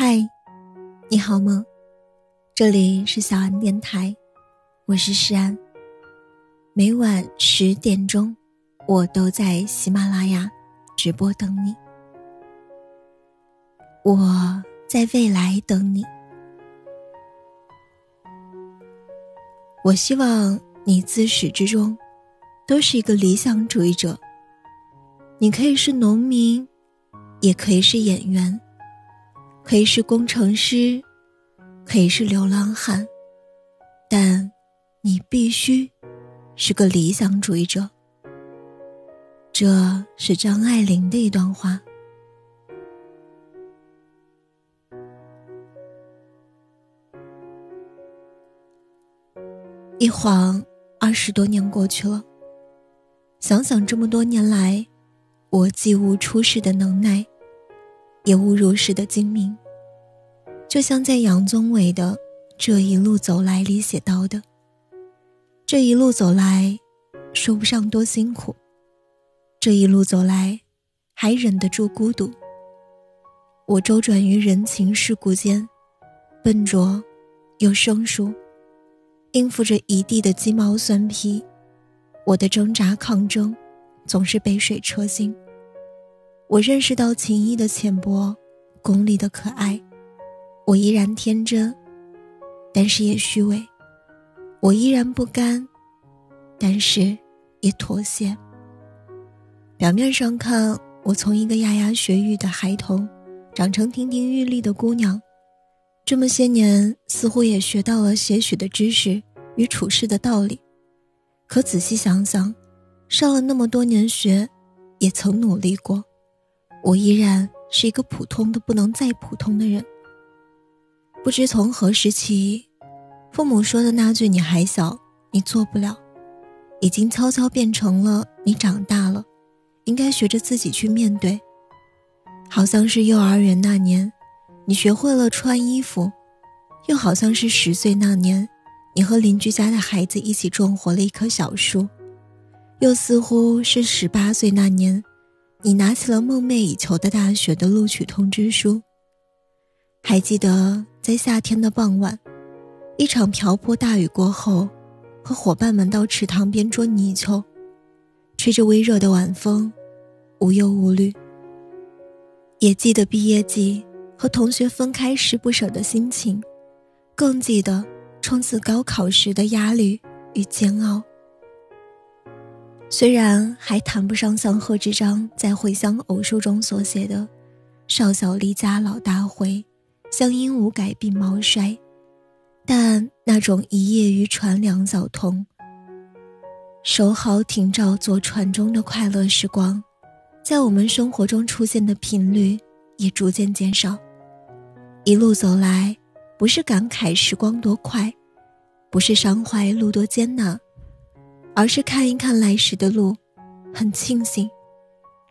嗨，你好吗？这里是小安电台，我是诗安。每晚十点钟，我都在喜马拉雅直播等你。我在未来等你。我希望你自始至终都是一个理想主义者。你可以是农民，也可以是演员，可以是工程师，可以是流浪汉，但你必须是个理想主义者。这是张爱玲的一段话。一晃二十多年过去了，想想这么多年来。我既无出世的能耐，也无入世的精明。就像在杨宗纬的《这一路走来》里写到的：“这一路走来，说不上多辛苦。这一路走来，还忍得住孤独。我周转于人情世故间，笨拙又生疏，应付着一地的鸡毛蒜皮。我的挣扎抗争。”总是杯水车薪。我认识到情谊的浅薄，功利的可爱。我依然天真，但是也虚伪。我依然不甘，但是也妥协。表面上看，我从一个牙牙学语的孩童，长成亭亭玉立的姑娘。这么些年，似乎也学到了些许的知识与处事的道理。可仔细想想，上了那么多年学，也曾努力过，我依然是一个普通的不能再普通的人。不知从何时起，父母说的那句“你还小，你做不了”，已经悄悄变成了“你长大了，应该学着自己去面对”。好像是幼儿园那年，你学会了穿衣服；又好像是十岁那年，你和邻居家的孩子一起种活了一棵小树。又似乎是十八岁那年，你拿起了梦寐以求的大学的录取通知书。还记得在夏天的傍晚，一场瓢泼大雨过后，和伙伴们到池塘边捉泥鳅，吹着微热的晚风，无忧无虑。也记得毕业季和同学分开时不舍的心情，更记得冲刺高考时的压力与煎熬。虽然还谈不上像贺知章在《回乡偶书》中所写的“少小离家老大回，乡音无改鬓毛衰”，但那种一夜渔船两早童，守好艇照坐船中的快乐时光，在我们生活中出现的频率也逐渐减少。一路走来，不是感慨时光多快，不是伤怀路多艰难。而是看一看来时的路，很庆幸，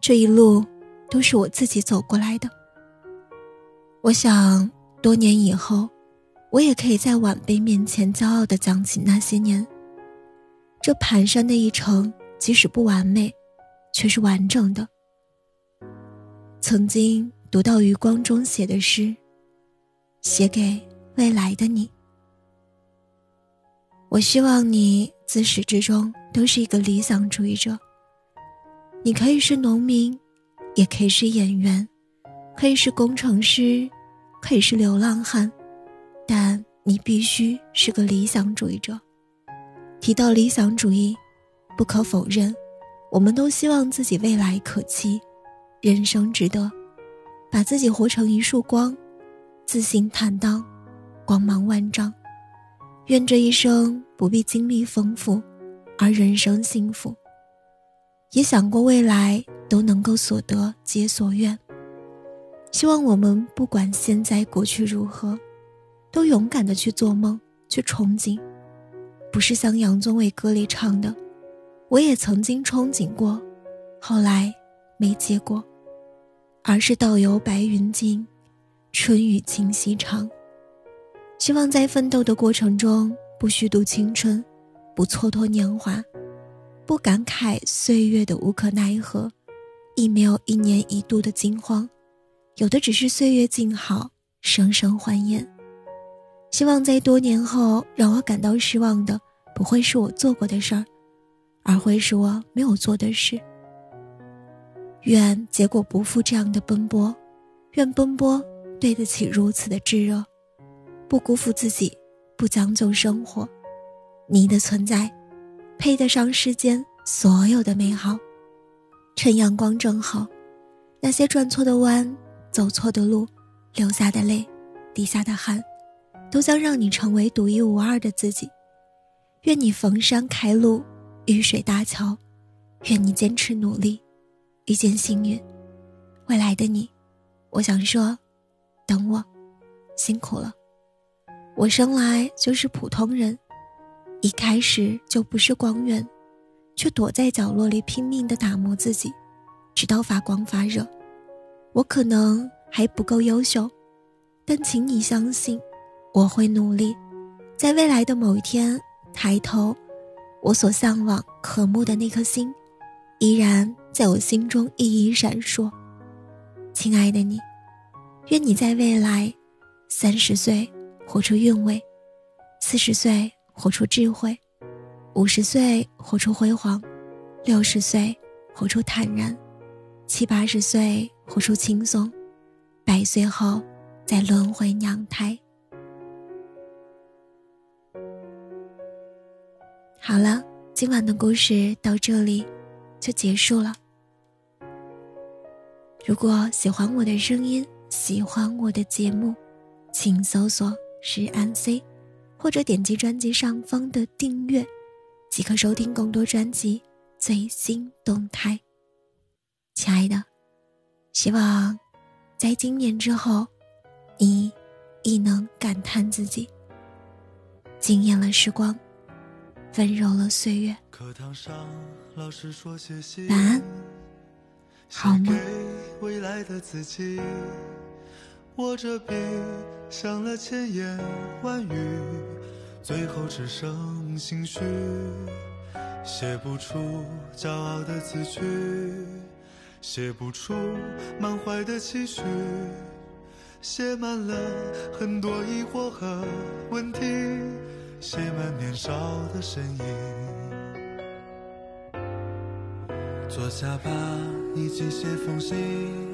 这一路都是我自己走过来的。我想，多年以后，我也可以在晚辈面前骄傲地讲起那些年。这蹒跚的一程，即使不完美，却是完整的。曾经读到余光中写的诗，写给未来的你。我希望你。自始至终都是一个理想主义者。你可以是农民，也可以是演员，可以是工程师，可以是流浪汉，但你必须是个理想主义者。提到理想主义，不可否认，我们都希望自己未来可期，人生值得，把自己活成一束光，自信坦荡，光芒万丈。愿这一生不必经历丰富，而人生幸福。也想过未来都能够所得皆所愿。希望我们不管现在过去如何，都勇敢的去做梦，去憧憬。不是像杨宗纬歌里唱的：“我也曾经憧憬过，后来没结果。”而是道有白云尽，春雨清溪长。希望在奋斗的过程中，不虚度青春，不蹉跎年华，不感慨岁月的无可奈何，亦没有一年一度的惊慌，有的只是岁月静好，生生欢颜。希望在多年后让我感到失望的，不会是我做过的事儿，而会是我没有做的事。愿结果不负这样的奔波，愿奔波对得起如此的炙热，不辜负自己，不将就生活。你的存在，配得上世间所有的美好。趁阳光正好，那些转错的弯、走错的路、流下的泪、滴下的汗，都将让你成为独一无二的自己。愿你逢山开路，遇水搭桥，愿你坚持努力。遇见幸运，未来的你，我想说，等我，辛苦了。我生来就是普通人，一开始就不是光源，却躲在角落里拼命的打磨自己，直到发光发热。我可能还不够优秀，但请你相信，我会努力，在未来的某一天抬头，我所向往、渴慕的那颗星。依然在我心中熠熠闪烁，亲爱的你，愿你在未来，三十岁活出韵味，四十岁活出智慧，五十岁活出辉煌，六十岁活出坦然，七八十岁活出轻松，百岁后再轮回娘胎。好了，今晚的故事到这里。就结束了。如果喜欢我的声音，喜欢我的节目，请搜索“石安 C”，或者点击专辑上方的订阅，即可收听更多专辑最新动态。亲爱的，希望在今年之后，你亦能感叹自己惊艳了时光，温柔了岁月。课堂上老师说写信晚安好吗未来的自己握着笔想了千言万语最后只剩心虚。写不出骄傲的字句写不出满怀的期许。写满了很多疑惑和问题写满年少的身影。坐下吧，一起写封信，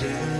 Jesus.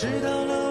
知道了